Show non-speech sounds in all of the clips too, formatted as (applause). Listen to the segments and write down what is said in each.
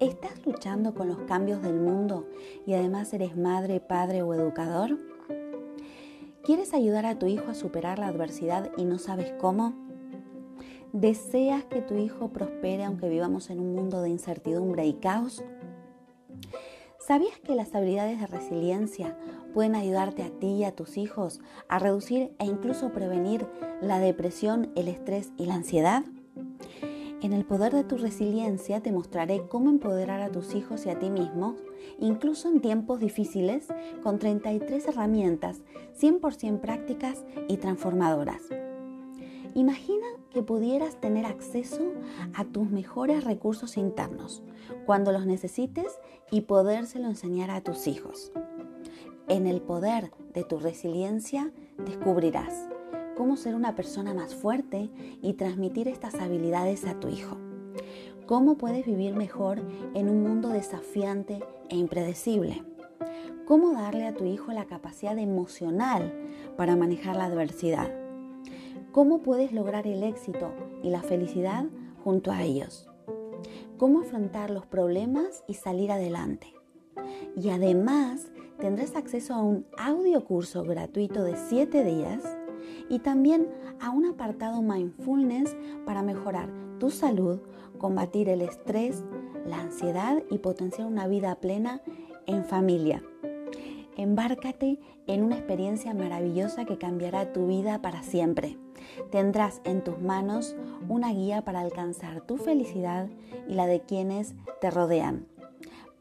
¿Estás luchando con los cambios del mundo y además eres madre, padre o educador? ¿Quieres ayudar a tu hijo a superar la adversidad y no sabes cómo? ¿Deseas que tu hijo prospere aunque vivamos en un mundo de incertidumbre y caos? ¿Sabías que las habilidades de resiliencia pueden ayudarte a ti y a tus hijos a reducir e incluso prevenir la depresión, el estrés y la ansiedad? En el poder de tu resiliencia te mostraré cómo empoderar a tus hijos y a ti mismo, incluso en tiempos difíciles, con 33 herramientas 100% prácticas y transformadoras. Imagina que pudieras tener acceso a tus mejores recursos internos cuando los necesites y podérselo enseñar a tus hijos. En el poder de tu resiliencia descubrirás cómo ser una persona más fuerte y transmitir estas habilidades a tu hijo. Cómo puedes vivir mejor en un mundo desafiante e impredecible. Cómo darle a tu hijo la capacidad emocional para manejar la adversidad. Cómo puedes lograr el éxito y la felicidad junto a ellos. Cómo afrontar los problemas y salir adelante. Y además tendrás acceso a un audio curso gratuito de 7 días y también a un apartado mindfulness para mejorar tu salud, combatir el estrés, la ansiedad y potenciar una vida plena en familia. Embárcate en una experiencia maravillosa que cambiará tu vida para siempre. Tendrás en tus manos una guía para alcanzar tu felicidad y la de quienes te rodean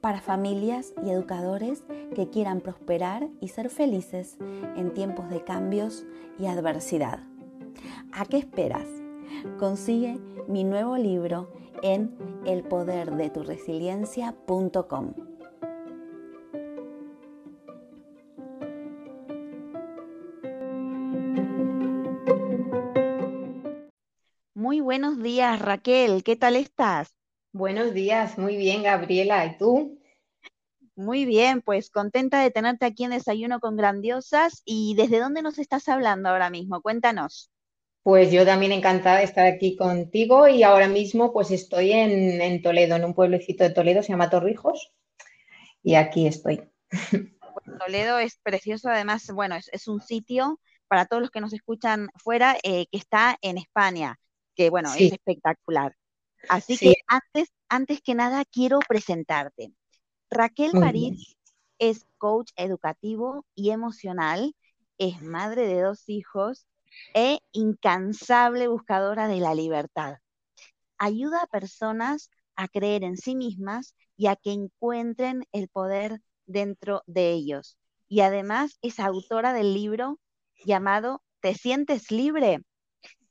para familias y educadores que quieran prosperar y ser felices en tiempos de cambios y adversidad. ¿A qué esperas? Consigue mi nuevo libro en elpoderdeturesiliencia.com. Muy buenos días, Raquel. ¿Qué tal estás? Buenos días, muy bien, Gabriela. ¿Y tú? Muy bien, pues contenta de tenerte aquí en Desayuno con Grandiosas. ¿Y desde dónde nos estás hablando ahora mismo? Cuéntanos. Pues yo también encantada de estar aquí contigo y ahora mismo pues estoy en, Toledo, en un pueblecito de Toledo, se llama Torrijos, y aquí estoy. Pues Toledo es precioso, además, bueno, es, un sitio para todos los que nos escuchan fuera eh, que está en España, que bueno, es espectacular. Así que antes, antes que nada quiero presentarte. Raquel París es coach educativo y emocional, es madre de dos hijos e incansable buscadora de la libertad. Ayuda a personas a creer en sí mismas y a que encuentren el poder dentro de ellos. y además es autora del libro llamado ¿Te sientes libre?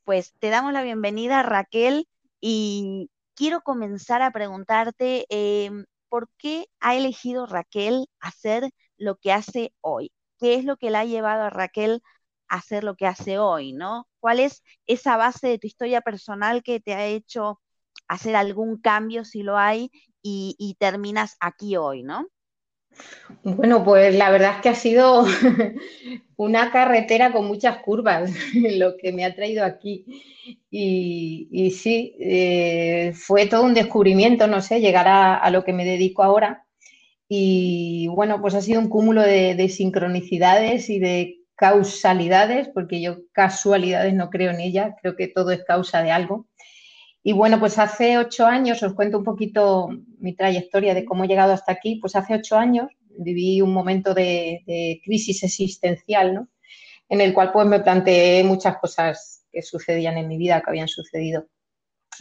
Pues te damos la bienvenida, Raquel, y quiero comenzar a preguntarte em, por qué ha elegido Raquel hacer lo que hace hoy. ¿Qué es lo que la ha llevado a Raquel a hacer lo que hace hoy, no? ¿Cuál es esa base de tu historia personal que te ha hecho hacer algún cambio, si lo hay, y, terminas aquí hoy, ¿no? Bueno, pues la verdad es que ha sido (laughs) una carretera con muchas curvas (laughs) lo que me ha traído aquí. Y, sí, eh, fue todo un descubrimiento, no sé, llegar a, lo que me dedico ahora. Y bueno, pues ha sido un cúmulo de, sincronicidades y de causalidades, porque yo casualidades no creo en ellas, creo que todo es causa de algo. Y bueno, pues hace ocho años, os cuento un poquito mi trayectoria de cómo he llegado hasta aquí, pues hace ocho años viví un momento de, crisis existencial, ¿no? En el cual pues me planteé muchas cosas que sucedían en mi vida, que habían sucedido.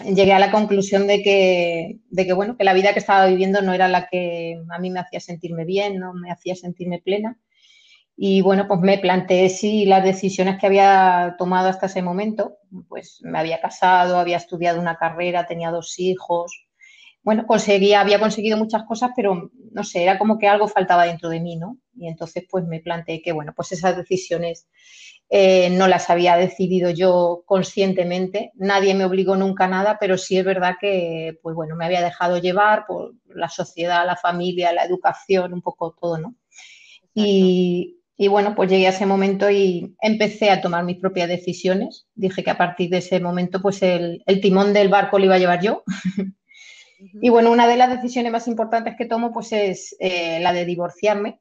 Llegué a la conclusión de que, de que, bueno, que la vida que estaba viviendo no era la que a mí me hacía sentirme bien, no me hacía sentirme plena. Y bueno, pues me planteé si las decisiones que había tomado hasta ese momento, pues me había casado, había estudiado una carrera, tenía dos hijos. Bueno, conseguía, había conseguido muchas cosas, pero no sé, era como que algo faltaba dentro de mí, ¿no? Y entonces pues me planteé que, bueno, pues esas decisiones eh, no las había decidido yo conscientemente, nadie me obligó nunca a nada, pero sí es verdad que, pues bueno, me había dejado llevar por la sociedad, la familia, la educación, un poco todo, ¿no? Y, bueno, pues llegué a ese momento y empecé a tomar mis propias decisiones. Dije que a partir de ese momento, pues el, timón del barco lo iba a llevar yo. Y bueno, una de las decisiones más importantes que tomo, pues es eh, la de divorciarme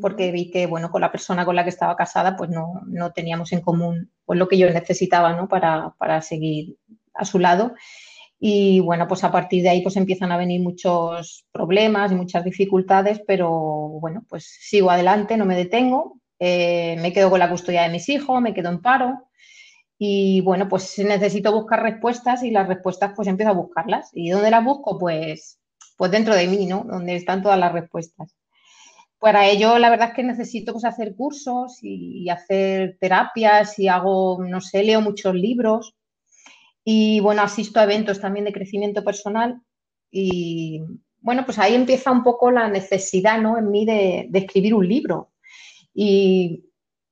porque vi que, bueno, con la persona con la que estaba casada, pues no, no teníamos en común pues, lo que yo necesitaba, ¿no? Para, para, seguir a su lado. Y bueno, pues a partir de ahí pues empiezan a venir muchos problemas y muchas dificultades, pero bueno, pues sigo adelante, no me detengo, eh, me quedo con la custodia de mis hijos, me quedo en paro y bueno, pues necesito buscar respuestas y las respuestas pues empiezo a buscarlas. ¿Y dónde las busco? Pues, pues dentro de mí, ¿no? Donde están todas las respuestas. Para ello, la verdad es que necesito pues, hacer cursos y, hacer terapias y hago, no sé, leo muchos libros y, bueno, asisto a eventos también de crecimiento personal y, bueno, pues ahí empieza un poco la necesidad, ¿no? En mí de, escribir un libro. Y,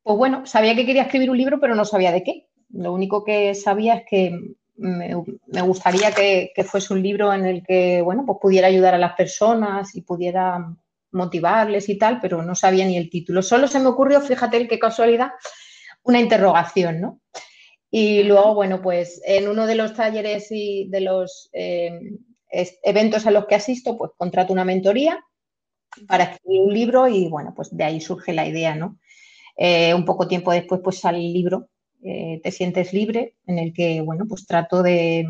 pues bueno, sabía que quería escribir un libro, pero no sabía de qué. Lo único que sabía es que me, gustaría que, que, fuese un libro en el que, bueno, pues pudiera ayudar a las personas y pudiera motivarles y tal, pero no sabía ni el título. Solo se me ocurrió, fíjate qué casualidad, una interrogación, ¿no? Y luego, bueno, pues en uno de los talleres y de los eh, eventos a los que asisto, pues contrato una mentoría para escribir un libro y bueno, pues de ahí surge la idea, ¿no? Eh, un poco tiempo después, pues sale el libro, eh, Te sientes libre, en el que, bueno, pues trato de,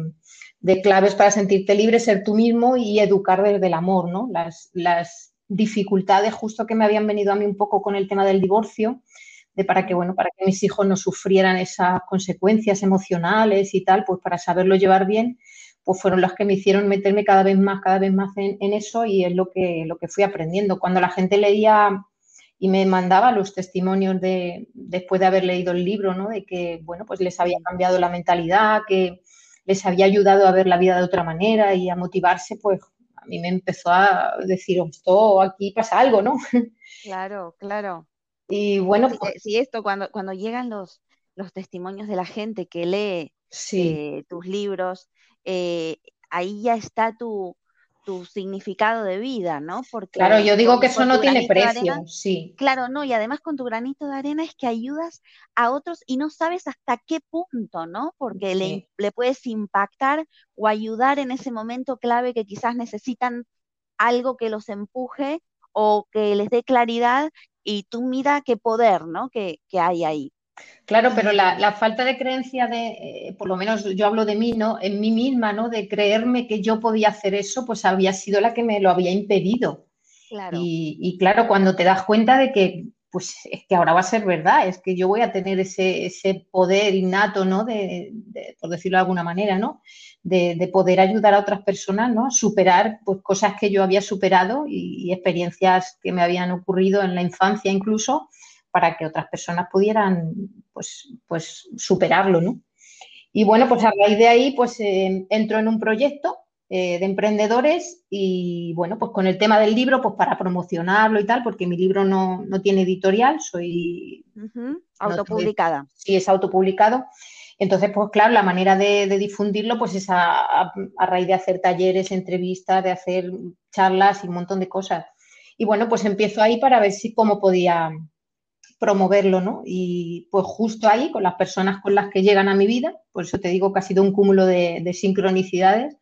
de, claves para sentirte libre, ser tú mismo y educar desde el amor, ¿no? Las, las dificultades justo que me habían venido a mí un poco con el tema del divorcio, de para que, bueno, para que mis hijos no sufrieran esas consecuencias emocionales y tal, pues para saberlo llevar bien, pues fueron las que me hicieron meterme cada vez más, cada vez más en, eso y es lo que, lo que fui aprendiendo. Cuando la gente leía y me mandaba los testimonios de, después de haber leído el libro, ¿no? De que, bueno, pues les había cambiado la mentalidad, que les había ayudado a ver la vida de otra manera y a motivarse, pues mí me empezó a decir, esto aquí pasa algo, ¿no? Claro, claro. Y bueno, pues, sí, esto cuando, cuando llegan los, los testimonios de la gente que lee eh, tus libros, eh, ahí ya está tu, tu significado de vida, ¿no? Porque claro, yo digo que eso no tiene precio, sí. Claro, no, y además con tu granito de arena es que ayudas a otros y no sabes hasta qué punto, ¿no? Porque le, le, puedes impactar o ayudar en ese momento clave que quizás necesitan algo que los empuje o que les dé claridad y tú mira qué poder, ¿no? Que, que hay ahí. Claro, pero la, falta de creencia de, eh, por lo menos yo hablo de mí, ¿no? En mí misma, ¿no? De creerme que yo podía hacer eso, pues había sido la que me lo había impedido. Y, claro, cuando te das cuenta de que, pues es que ahora va a ser verdad, es que yo voy a tener ese, poder innato, ¿no? De, por decirlo de alguna manera, ¿no? De, poder ayudar a otras personas, ¿no? Superar pues, cosas que yo había superado y, experiencias que me habían ocurrido en la infancia incluso, para que otras personas pudieran, pues, pues superarlo, ¿no? Y bueno, pues a raíz de ahí, pues eh, entro en un proyecto eh, de emprendedores y bueno, pues con el tema del libro, pues para promocionarlo y tal, porque mi libro no, tiene editorial, soy... Autopublicada. sí, es autopublicado. Entonces, pues claro, la manera de, difundirlo, pues es a, raíz de hacer talleres, entrevistas, de hacer charlas y un montón de cosas. Y bueno, pues empiezo ahí para ver si cómo podía promoverlo, ¿no? Y pues justo ahí, con las personas con las que llegan a mi vida, por eso te digo que ha sido un cúmulo de, de sincronicidades,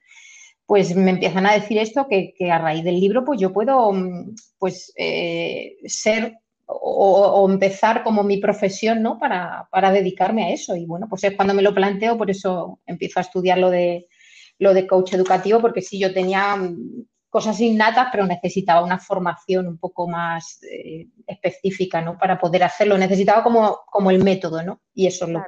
pues me empiezan a decir esto, que, a raíz del libro pues yo puedo mm, pues eh, ser o, empezar como mi profesión, ¿no? Para, dedicarme a eso. Y bueno, pues es cuando me lo planteo, por eso empiezo a estudiar lo de, lo de coach educativo, porque sí, yo tenía mm, cosas innatas, pero necesitaba una formación un poco más eh, específica, ¿no? Para poder hacerlo. Necesitaba como, como el método, ¿no? Y eso es lo.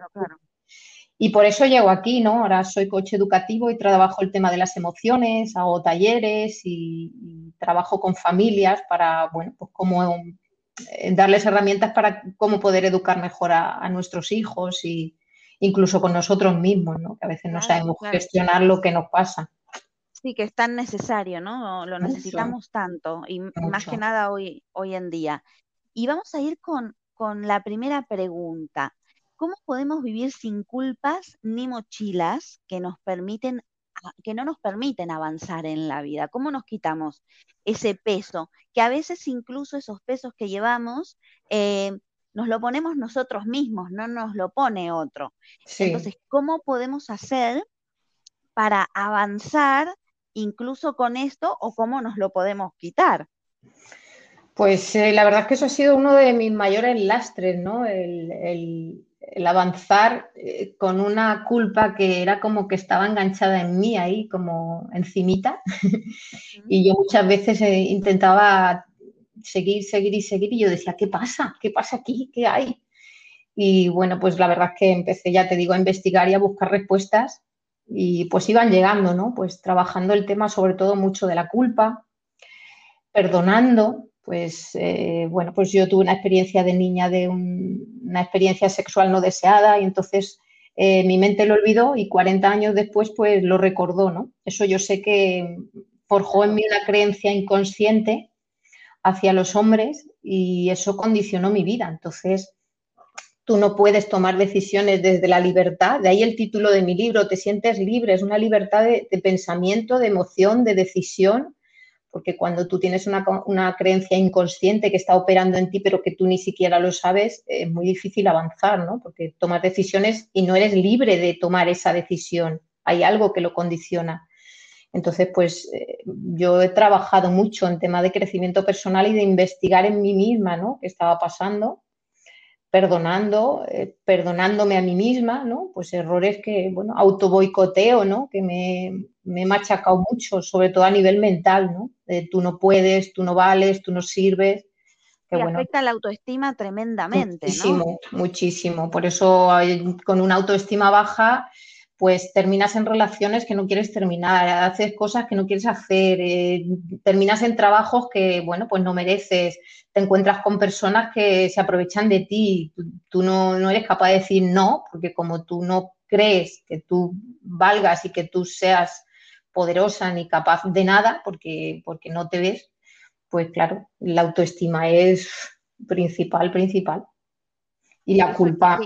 Y por eso llego aquí, ¿no? Ahora soy coche educativo y trabajo el tema de las emociones, hago talleres y, trabajo con familias para, bueno, pues cómo eh, darles herramientas para cómo poder educar mejor a, nuestros hijos y incluso con nosotros mismos, ¿no? Que a veces no sabemos gestionar lo que nos pasa. Sí, que es tan necesario, ¿no? Lo necesitamos tanto y más que nada hoy, hoy en día. Y vamos a ir con, con la primera pregunta. ¿Cómo podemos vivir sin culpas ni mochilas que nos permiten que no nos permiten avanzar en la vida? ¿Cómo nos quitamos ese peso? Que a veces incluso esos pesos que llevamos eh, nos lo ponemos nosotros mismos, no nos lo pone otro. Entonces, ¿cómo podemos hacer para avanzar incluso con esto o cómo nos lo podemos quitar? Pues eh, la verdad es que eso ha sido uno de mis mayores lastres, ¿no? el, el avanzar eh, con una culpa que era como que estaba enganchada en mí ahí, como encimita. y yo muchas veces eh, intentaba seguir, seguir y seguir y yo decía, ¿qué pasa? ¿Qué pasa aquí? ¿Qué hay? Y bueno, pues la verdad es que empecé, ya te digo, a investigar y a buscar respuestas y pues iban llegando, ¿no? Pues trabajando el tema sobre todo mucho de la culpa, perdonando, pues eh, bueno, pues yo tuve una experiencia de niña de una experiencia sexual no deseada y entonces eh, mi mente lo olvidó y 40 años después pues lo recordó, ¿no? Eso yo sé que forjó en mí una creencia inconsciente hacia los hombres y eso condicionó mi vida. Entonces, tú no puedes tomar decisiones desde la libertad. De ahí el título de mi libro, Te sientes libre, es una libertad de pensamiento, de emoción, de decisión porque cuando tú tienes una, creencia inconsciente que está operando en ti, pero que tú ni siquiera lo sabes, es muy difícil avanzar, ¿no? Porque tomas decisiones y no eres libre de tomar esa decisión. Hay algo que lo condiciona. Entonces, pues eh, yo he trabajado mucho en tema de crecimiento personal y de investigar en mí misma, ¿no? ¿Qué estaba pasando? perdonando, eh, perdonándome a mí misma, ¿no? Pues errores que, bueno, auto boicoteo, ¿no? Que me, me he machacado mucho, sobre todo a nivel mental, ¿no? Tú no puedes, tú no vales, tú no sirves. Que, afecta la autoestima tremendamente. Muchísimo, muchísimo. Por eso con una autoestima baja pues terminas en relaciones que no quieres terminar, haces cosas que no quieres hacer, eh, terminas en trabajos que, bueno, pues no mereces, te encuentras con personas que se aprovechan de ti, tú, no, no, eres capaz de decir no, porque como tú no crees que tú valgas y que tú seas poderosa ni capaz de nada, porque, porque no te ves, pues claro, la autoestima es principal, principal. Y la culpa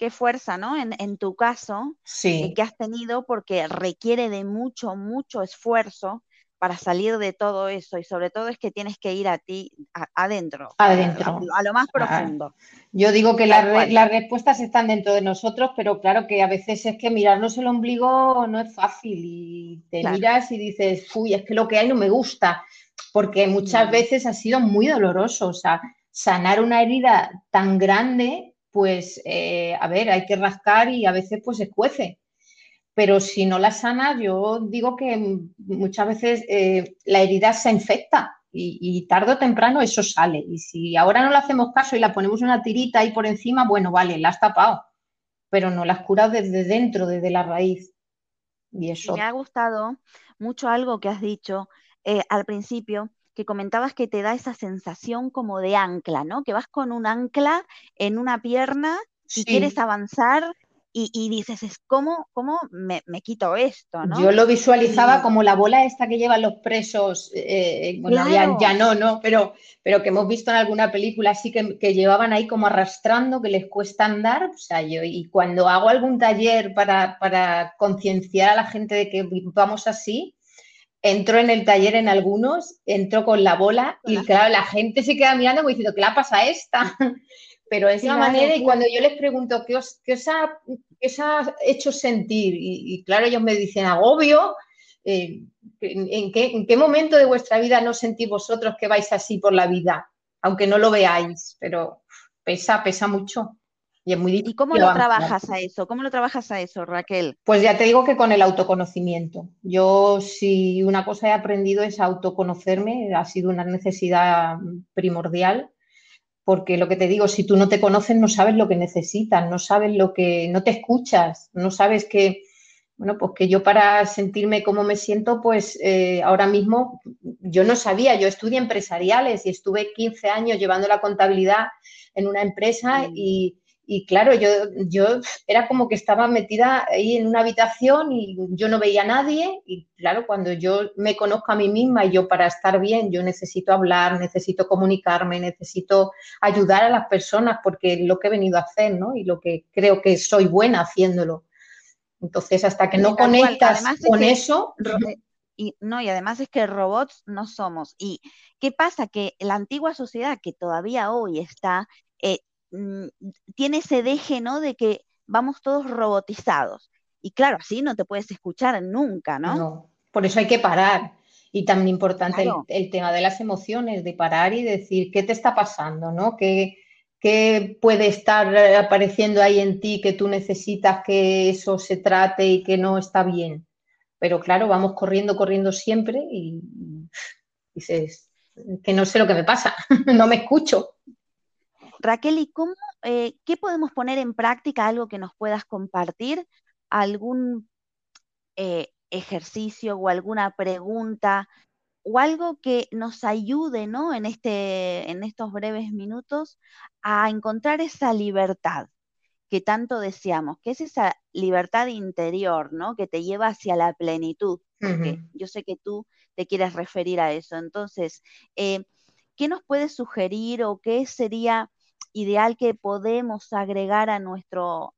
qué fuerza, ¿no? En, tu caso, eh, que has tenido, porque requiere de mucho, mucho esfuerzo para salir de todo eso y sobre todo es que tienes que ir a ti adentro, adentro, a, lo más ah, profundo. Yo digo que las respuestas están dentro de nosotros, pero claro que a veces es que mirarnos el ombligo no es fácil y te miras y dices, uy, es que lo que hay no me gusta, porque muchas veces ha sido muy doloroso, o sea, sanar una herida tan grande pues eh, a ver, hay que rascar y a veces pues se cuece. Pero si no la sanas, yo digo que muchas veces eh, la herida se infecta y, y, tarde o temprano eso sale. Y si ahora no le hacemos caso y la ponemos una tirita ahí por encima, bueno, vale, la has tapado, pero no la has curado desde dentro, desde la raíz. Y eso. Me ha gustado mucho algo que has dicho eh, al principio, que comentabas que te da esa sensación como de ancla, ¿no? Que vas con un ancla en una pierna y quieres avanzar y, dices, es ¿cómo, cómo me, quito esto? ¿no? Yo lo visualizaba como la bola esta que llevan los presos, eh, eh, bueno, ya, no, ¿no? Pero, pero que hemos visto en alguna película así que, llevaban ahí como arrastrando, que les cuesta andar. O sea, yo, y cuando hago algún taller para, para concienciar a la gente de que vamos así, entro en el taller en algunos, entro con la bola y claro, la gente se queda mirando como diciendo, ¿qué la pasa a esta? Pero es la manera y cuando yo les pregunto qué os, qué os, ha, ha, hecho sentir y, claro, ellos me dicen agobio, eh, ¿en, qué, ¿en, qué, momento de vuestra vida no sentís vosotros que vais así por la vida? Aunque no lo veáis, pero pesa, pesa mucho. Y es muy difícil. ¿Y cómo lo trabajas a eso? ¿Cómo lo trabajas a eso, Raquel? Pues ya te digo que con el autoconocimiento. Yo si una cosa he aprendido es autoconocerme, ha sido una necesidad primordial porque lo que te digo, si tú no te conoces, no sabes lo que necesitas, no sabes lo que, no te escuchas, no sabes que, bueno, pues que yo para sentirme como me siento, pues eh, ahora mismo yo no sabía, yo estudié empresariales y estuve 15 años llevando la contabilidad en una empresa mm. y, y claro, yo, yo era como que estaba metida ahí en una habitación y yo no veía a nadie. Y claro, cuando yo me conozco a mí misma y yo para estar bien, yo necesito hablar, necesito comunicarme, necesito ayudar a las personas porque es lo que he venido a hacer, ¿no? Y lo que creo que soy buena haciéndolo. Entonces, hasta que no conectas con eso. Y, no, y además es que robots no somos. ¿Y qué pasa? Que la antigua sociedad, que todavía hoy está, eh, Mm, tiene ese deje, ¿no? De que vamos todos robotizados. Y claro, así no te puedes escuchar nunca, ¿no? No, por eso hay que parar. Y también importante el, tema de las emociones, de parar y decir, ¿qué te está pasando? ¿no? ¿Qué, ¿Qué puede estar apareciendo ahí en ti que tú necesitas que eso se trate y que no está bien? Pero claro, vamos corriendo, corriendo siempre y dices, que no sé lo que me pasa, (laughs) no me escucho. Raquel, ¿y cómo, eh, qué podemos poner en práctica, algo que nos puedas compartir, algún eh, ejercicio o alguna pregunta o algo que nos ayude, ¿no? En, este, en estos breves minutos a encontrar esa libertad que tanto deseamos, que es esa libertad interior, ¿no? Que te lleva hacia la plenitud, porque yo sé que tú te quieres referir a eso. Entonces, eh, ¿qué nos puedes sugerir o qué sería ideal que podemos agregar a, nuestro,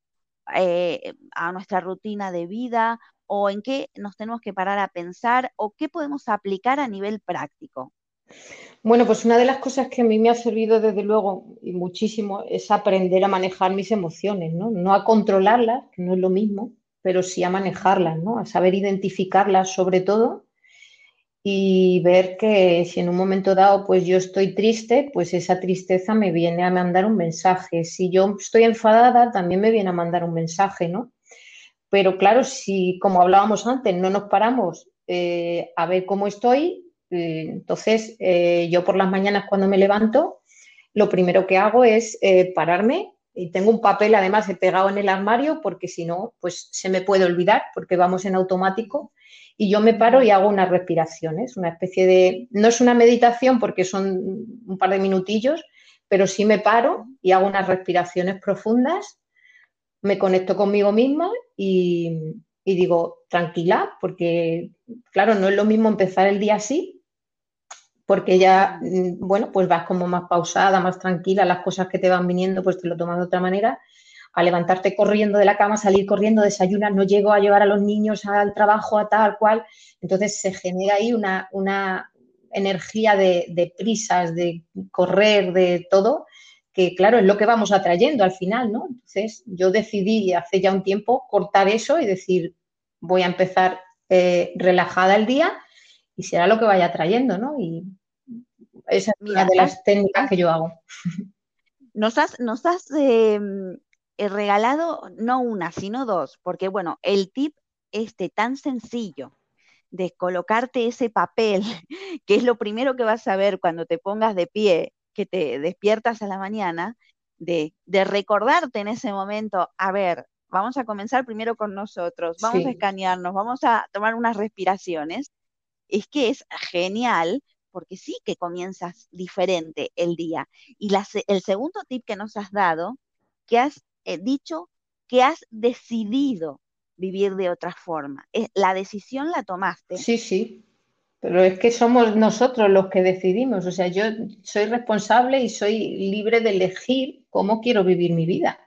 eh, a nuestra rutina de vida o en qué nos tenemos que parar a pensar o qué podemos aplicar a nivel práctico? Bueno, pues una de las cosas que a mí me ha servido desde luego y muchísimo es aprender a manejar mis emociones, ¿no? No a controlarlas, que no es lo mismo, pero sí a manejarlas, ¿no? A saber identificarlas sobre todo y ver que si en un momento dado pues yo estoy triste, pues esa tristeza me viene a mandar un mensaje. Si yo estoy enfadada, también me viene a mandar un mensaje, ¿no? Pero claro, si como hablábamos antes, no nos paramos eh, a ver cómo estoy, eh, entonces eh, yo por las mañanas cuando me levanto, lo primero que hago es pararme y tengo un papel además he pegado en el armario porque si no, pues se me puede olvidar porque vamos en automático y yo me paro y hago unas respiraciones, una especie de, no es una meditación porque son un par de minutillos, pero sí me paro y hago unas respiraciones profundas, me conecto conmigo misma y, y digo, tranquila, porque claro, no es lo mismo empezar el día así, porque ya, bueno, pues vas como más pausada, más tranquila, las cosas que te van viniendo, pues te lo tomas de otra manera a levantarte corriendo de la cama, salir corriendo, desayunar, no llego a llevar a los niños al trabajo, a tal cual. Entonces se genera ahí una, una energía de, prisas, de correr, de todo, que claro, es lo que vamos atrayendo al final, ¿no? Entonces yo decidí hace ya un tiempo cortar eso y decir, voy a empezar eh, relajada el día y será lo que vaya trayendo, ¿no? Y esa es una de las técnicas que yo hago. Nos has, nos has em, regalado no una, sino dos, porque bueno, el tip este tan sencillo de colocarte ese papel, (laughs) que es lo primero que vas a ver cuando te pongas de pie, que te despiertas a la mañana, de, recordarte en ese momento, a ver, vamos a comenzar primero con nosotros, vamos a escanearnos, vamos a tomar unas respiraciones, es que es genial porque sí que comienzas diferente el día. Y el segundo tip que nos has dado, que has eh, dicho que has decidido vivir de otra forma. La decisión la tomaste. Sí, sí. Pero es que somos nosotros los que decidimos. O sea, yo soy responsable y soy libre de elegir cómo quiero vivir mi vida.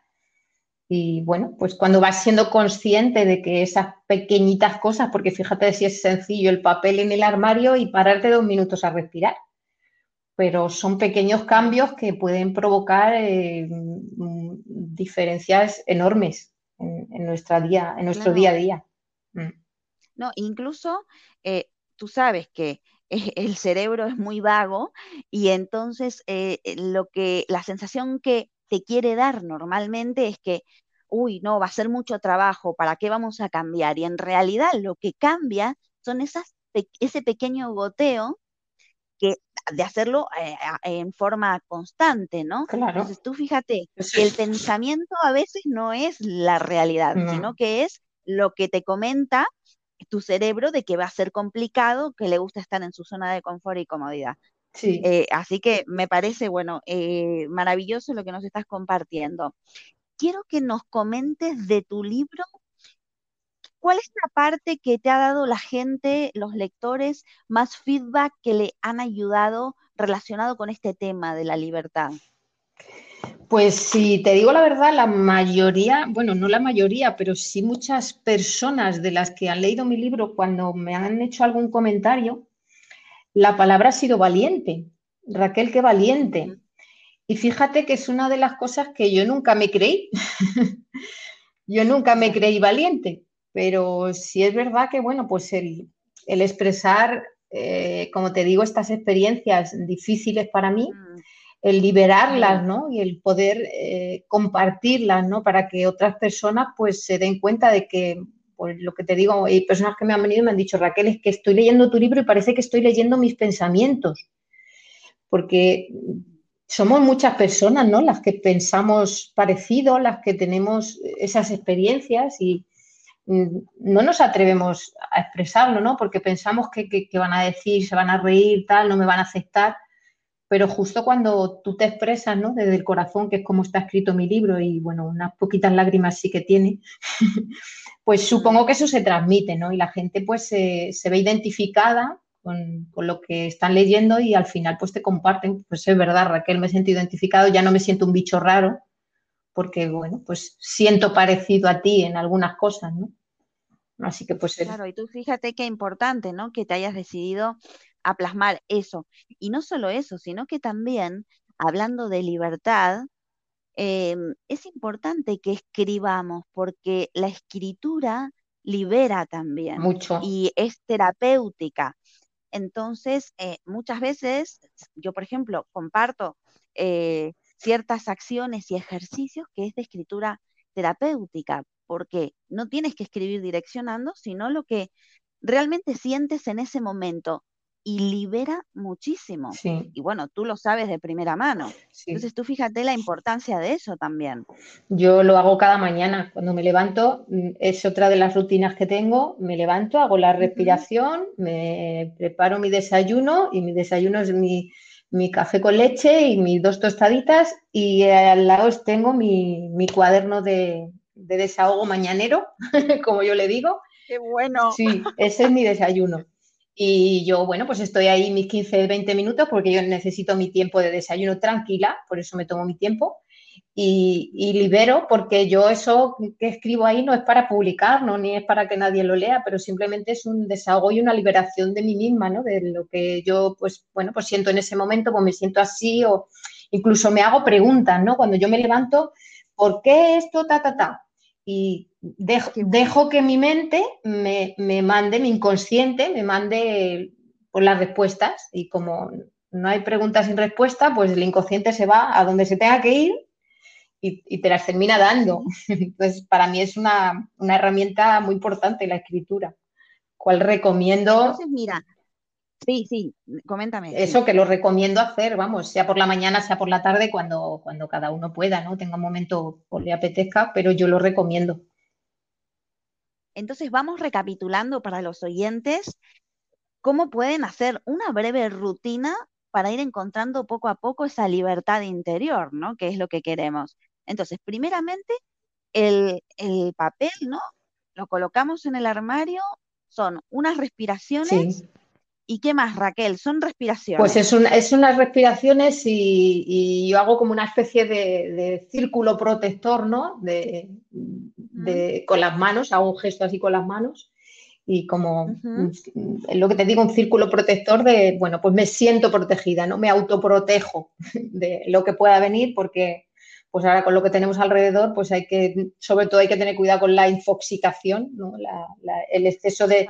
Y bueno, pues cuando vas siendo consciente de que esas pequeñitas cosas, porque fíjate si es sencillo el papel en el armario y pararte dos minutos a respirar, pero son pequeños cambios que pueden provocar eh, mm, diferencias enormes en, nuestra día, en nuestro día a día. Mm. No, incluso eh, tú sabes que el cerebro es muy vago y entonces eh, lo que la sensación que te quiere dar normalmente es que, uy, no, va a ser mucho trabajo, ¿para qué vamos a cambiar? Y en realidad lo que cambia son esas, ese pequeño goteo que de hacerlo eh, en forma constante, ¿no? Claro. Entonces tú fíjate que el pensamiento a veces no es la realidad, sino que es lo que te comenta tu cerebro de que va a ser complicado, que le gusta estar en su zona de confort y comodidad. Sí. Eh, así que me parece, bueno, eh, maravilloso lo que nos estás compartiendo. Quiero que nos comentes de tu libro ¿Cuál es la parte que te ha dado la gente, los lectores, más feedback que le han ayudado relacionado con este tema de la libertad? Pues si te digo la verdad, la mayoría, bueno, no la mayoría, pero sí muchas personas de las que han leído mi libro, cuando me han hecho algún comentario, la palabra ha sido valiente. Raquel, qué valiente. Y fíjate que es una de las cosas que yo nunca me creí. (laughs) yo nunca me creí valiente. Pero sí es verdad que, bueno, pues el, expresar, eh, como te digo, estas experiencias difíciles para mí, mm. el liberarlas, mm. ¿no? Y el poder eh, compartirlas, ¿no? Para que otras personas, pues, se den cuenta de que, pues, lo que te digo, hay personas que me han venido y me han dicho, Raquel, es que estoy leyendo tu libro y parece que estoy leyendo mis pensamientos. Porque somos muchas personas, ¿no? Las que pensamos parecido, las que tenemos esas experiencias y no nos atrevemos a expresarlo, ¿no? Porque pensamos que, van a decir, se van a reír, tal, no me van a aceptar. Pero justo cuando tú te expresas, ¿no? Desde el corazón, que es como está escrito mi libro, y bueno, unas poquitas lágrimas sí que tiene, (laughs) pues supongo que eso se transmite, ¿no? Y la gente pues se, ve identificada con, con, lo que están leyendo y al final pues te comparten, pues es verdad, Raquel, me siento identificado, ya no me siento un bicho raro, porque, bueno, pues siento parecido a ti en algunas cosas, ¿no? Así que pues... Claro, y tú fíjate qué importante, ¿no? Que te hayas decidido a plasmar eso. Y no solo eso, sino que también, hablando de libertad, em, es importante que escribamos, porque la escritura libera también. Mucho. Y es terapéutica. Entonces, eh, muchas veces, yo por ejemplo, comparto eh, ciertas acciones y ejercicios que es de escritura terapéutica, porque no tienes que escribir direccionando, sino lo que realmente sientes en ese momento y libera muchísimo. Y bueno, tú lo sabes de primera mano. Entonces tú fíjate la importancia de eso también. Yo lo hago cada mañana. Cuando me levanto, mm, es otra de las rutinas que tengo. Me levanto, hago la respiración, me preparo mi desayuno y mi desayuno es mi, mi café con leche y mis dos tostaditas y al lado tengo mi, cuaderno de, desahogo mañanero, (laughs) como yo le digo. Qué bueno. Sí, ese es mi desayuno. Y yo, bueno, pues estoy ahí mis 15, 20 minutos porque yo necesito mi tiempo de desayuno tranquila, por eso me tomo mi tiempo y, libero porque yo eso que escribo ahí no es para publicar, ¿no? ni es para que nadie lo lea, pero simplemente es un desahogo y una liberación de mí misma, ¿no? de lo que yo pues, bueno, pues siento en ese momento, pues me siento así o incluso me hago preguntas, ¿no? Cuando yo me levanto, ¿por qué esto, ta, ta, ta? Y dejo, dejo que mi mente me, me, mande, mi inconsciente me mande por las respuestas y como no hay preguntas sin respuesta, pues el inconsciente se va a donde se tenga que ir y, te las termina dando. (laughs) Entonces, para mí es una, herramienta muy importante la escritura. cual recomiendo. Entonces, mira, sí, sí, coméntame. Eso que lo recomiendo hacer, vamos, sea por la mañana, sea por la tarde, cuando, cuando cada uno pueda, ¿no? Tenga un momento o le apetezca, pero yo lo recomiendo. Entonces vamos recapitulando para los oyentes cómo pueden hacer una breve rutina para ir encontrando poco a poco esa libertad interior, ¿no? Que es lo que queremos. Entonces, primeramente, el, papel, ¿no? Lo colocamos en el armario, son unas respiraciones. ¿Y qué más, Raquel? Son respiraciones. Pues es, es unas respiraciones y, yo hago como una especie de, círculo protector, ¿no? De, con las manos, hago un gesto así con las manos y como lo que te digo, un círculo protector de, bueno, pues me siento protegida, ¿no? Me autoprotejo de lo que pueda venir porque pues ahora con lo que tenemos alrededor, pues hay que, sobre todo hay que tener cuidado con la infoxicación, ¿no? el exceso de,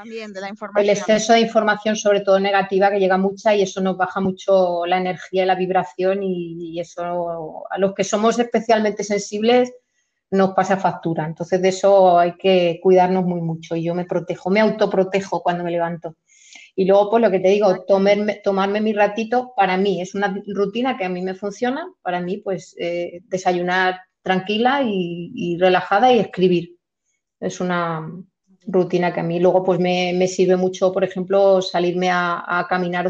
el exceso de información, sobre todo negativa, que llega mucha y eso nos baja mucho la energía y la vibración y, eso a los que somos especialmente sensibles nos pasa factura. Entonces de eso hay que cuidarnos muy mucho y yo me protejo, me autoprotejo cuando me levanto. Y luego, pues lo que te digo, tomarme, tomarme mi ratito, para mí es una rutina que a mí me funciona, para mí, pues eh, desayunar tranquila y, relajada y escribir. Es una rutina que a mí luego pues me, sirve mucho, por ejemplo, salirme a, caminar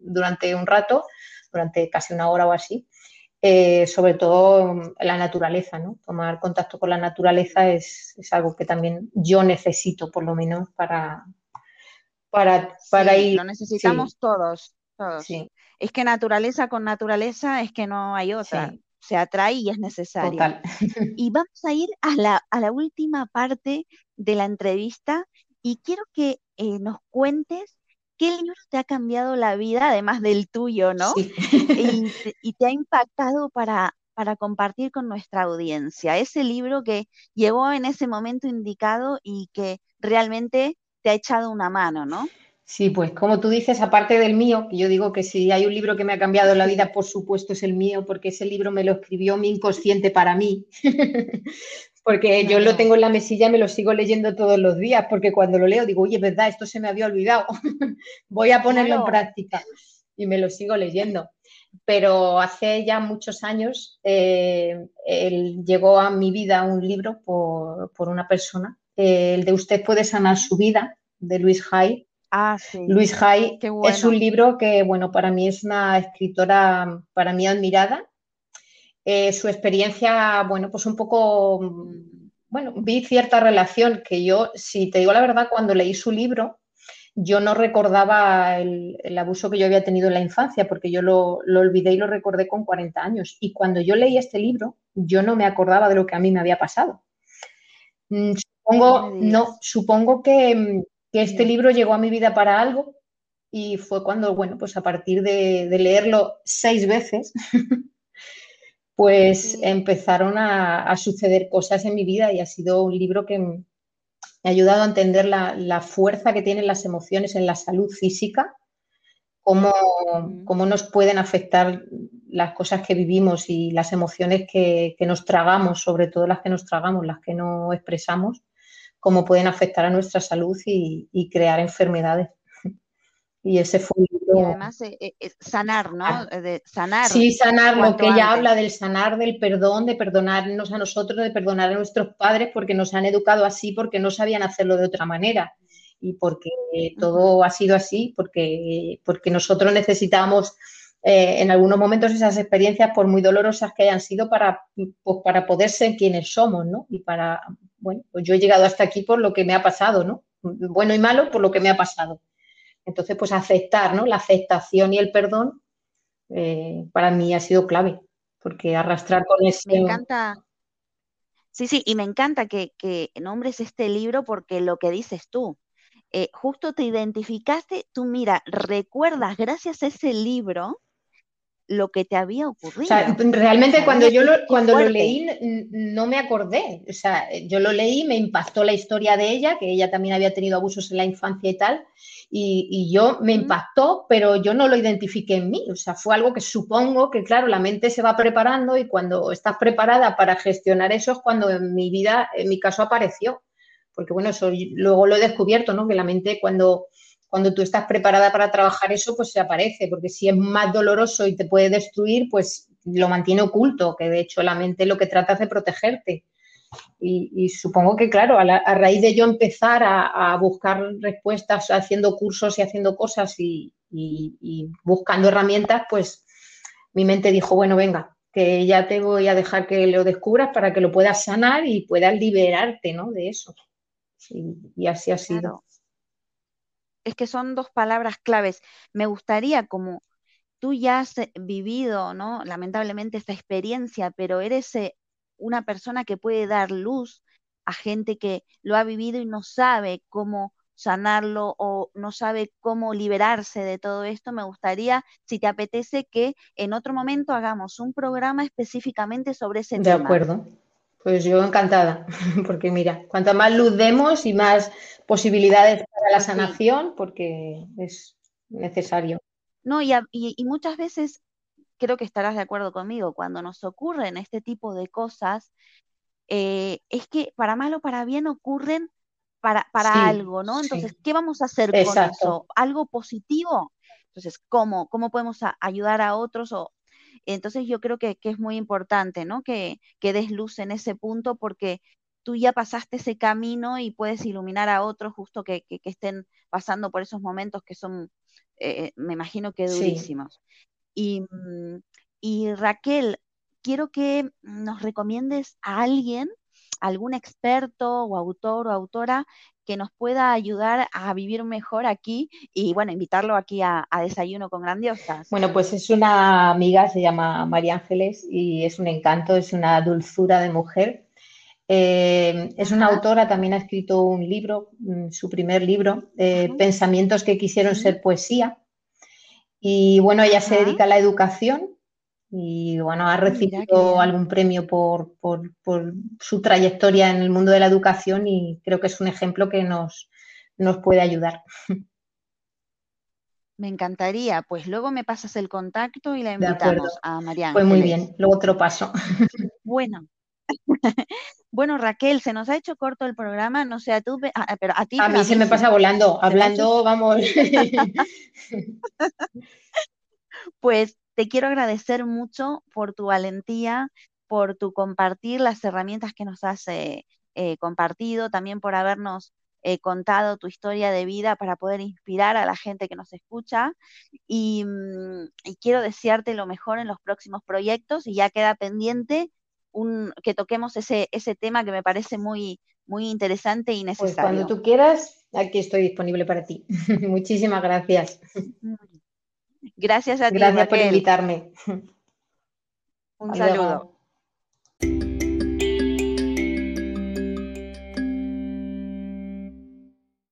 durante un rato, durante casi una hora o así, eh, sobre todo la naturaleza, ¿no? Tomar contacto con la naturaleza es, es, algo que también yo necesito, por lo menos, para, para, para ir. Lo necesitamos todos, todos. Es que naturaleza con naturaleza es que no hay otra. Se atrae y es necesario. Y (laughs) vamos a ir a la, a la última parte de la entrevista y quiero que eh, nos cuentes qué libro te ha cambiado la vida, además del tuyo, ¿no? Y, (laughs) y, te ha impactado para, para compartir con nuestra audiencia. Ese libro que llegó en ese momento indicado y que realmente te ha echado una mano, ¿no? Sí, pues como tú dices, aparte del mío, que yo digo que si hay un libro que me ha cambiado la vida, por supuesto es el mío, porque ese libro me lo escribió mi inconsciente para mí. (laughs) porque yo lo tengo en la mesilla y me lo sigo leyendo todos los días, porque cuando lo leo digo, oye, es verdad, esto se me había olvidado, (laughs) voy a ponerlo en práctica y me lo sigo leyendo. Pero hace ya muchos años eh, llegó a mi vida un libro por, por una persona el de Usted puede sanar su vida, de Luis Hay. Ah, sí. Luis Hay es un libro que, bueno, para mí es una escritora, para mí admirada. Eh, su experiencia, bueno, pues un poco, bueno, vi cierta relación que yo, si te digo la verdad, cuando leí su libro, yo no recordaba el, abuso que yo había tenido en la infancia, porque yo lo, lo, olvidé y lo recordé con 40 años. Y cuando yo leí este libro, yo no me acordaba de lo que a mí me había pasado. Mm, Supongo, no, supongo que, este libro llegó a mi vida para algo y fue cuando, bueno, pues a partir de, leerlo seis veces, (laughs) pues empezaron a, suceder cosas en mi vida y ha sido un libro que me ha ayudado a entender la, fuerza que tienen las emociones en la salud física, cómo, cómo, nos pueden afectar las cosas que vivimos y las emociones que, que nos tragamos, sobre todo las que nos tragamos, las que no expresamos cómo pueden afectar a nuestra salud y, crear enfermedades. (laughs) Y ese fue Y además eh, eh, eh, sanar, ¿no? Ah. De sanar. Sí, sanar, lo que ella habla del sanar, del perdón, de perdonarnos a nosotros, de perdonar a nuestros padres porque nos han educado así, porque no sabían hacerlo de otra manera y porque todo ha sido así, porque, porque nosotros necesitamos en algunos momentos esas experiencias, por muy dolorosas que hayan sido, para, pues, para poder ser quienes somos, ¿no? Y para, bueno, pues yo he llegado hasta aquí por lo que me ha pasado, ¿no? Bueno y malo por lo que me ha pasado. Entonces, pues aceptar, ¿no? La aceptación y el perdón eh, para mí ha sido clave, porque arrastrar con ese... Me encanta, sí, sí, y me encanta que, nombres este libro porque lo que dices tú, eh, justo te identificaste, tú mira, recuerdas gracias a ese libro lo que te había ocurrido. realmente cuando yo lo, cuando lo leí no me acordé. O sea, yo lo leí, me impactó la historia de ella, que ella también había tenido abusos en la infancia y tal, y, yo me impactó, pero yo no lo identifiqué en mí. O sea, fue algo que supongo que, claro, la mente se va preparando y cuando estás preparada para gestionar eso es cuando en mi vida, en mi caso, apareció. porque bueno, eso luego lo he descubierto, ¿no? Que la mente cuando, cuando tú estás preparada para trabajar eso, pues se aparece, porque si es más doloroso y te puede destruir, pues lo mantiene oculto, que de hecho la mente lo que trata es de protegerte. Y, supongo que, claro, a, raíz de yo empezar a, buscar respuestas haciendo cursos y haciendo cosas y, buscando herramientas, pues mi mente dijo, bueno, venga, que ya te voy a dejar que lo descubras para que lo puedas sanar y puedas liberarte ¿no? de eso. Y, así ha sido. Es que son dos palabras claves. Me gustaría como tú ya has vivido, ¿no? Lamentablemente esta experiencia, pero eres eh, una persona que puede dar luz a gente que lo ha vivido y no sabe cómo sanarlo o no sabe cómo liberarse de todo esto, me gustaría, si te apetece, que en otro momento hagamos un programa específicamente sobre ese tema. De acuerdo. Pues yo encantada, (laughs) porque mira, cuanto más luz demos y más posibilidades para la sanación, porque es necesario. No, y, y muchas veces creo que estarás de acuerdo conmigo, cuando nos ocurren este tipo de cosas, eh, es que para mal o para bien ocurren para, para algo, ¿no? Entonces, ¿qué vamos a hacer con eso? ¿Algo positivo? Entonces, ¿cómo? ¿Cómo podemos ayudar a otros? O, entonces, yo creo que, es muy importante, ¿no? Que, que des luz en ese punto porque tú ya pasaste ese camino y puedes iluminar a otros justo que, estén pasando por esos momentos que son, eh, me imagino que durísimos. Mm, y, Raquel, quiero que nos recomiendes a alguien, algún experto o autor o autora que nos pueda ayudar a vivir mejor aquí y bueno, invitarlo aquí a, Desayuno con Grandiosas. Bueno, pues es una amiga, se llama María Ángeles y es un encanto, es una dulzura de mujer. Eh, es una autora, también ha escrito un libro, mm, su primer libro, eh, Pensamientos que quisieron ser poesía. Y bueno, ella se dedica a la educación y bueno, ha recibido algún premio por, su trayectoria en el mundo de la educación y creo que es un ejemplo que nos, nos puede ayudar. Me encantaría, pues luego me pasas el contacto y la invitamos a Mariana. Pues muy bien, luego te lo paso. (laughs) Bueno, (laughs) bueno, Raquel, se nos ha hecho corto el programa, no sé a tú, pero a ti. A mí se me pasa volando, hablando, vamos. (laughs) pues te quiero agradecer mucho por tu valentía, por tu compartir las herramientas que nos has eh, eh, compartido, también por habernos eh, contado tu historia de vida para poder inspirar a la gente que nos escucha. Y, mm, y, quiero desearte lo mejor en los próximos proyectos y ya queda pendiente que toquemos ese, ese tema que me parece muy, muy interesante y necesario. Pues cuando tú quieras, aquí estoy disponible para ti. (laughs) Muchísimas gracias. Gracias a ti. Gracias por invitarme. Un saludo.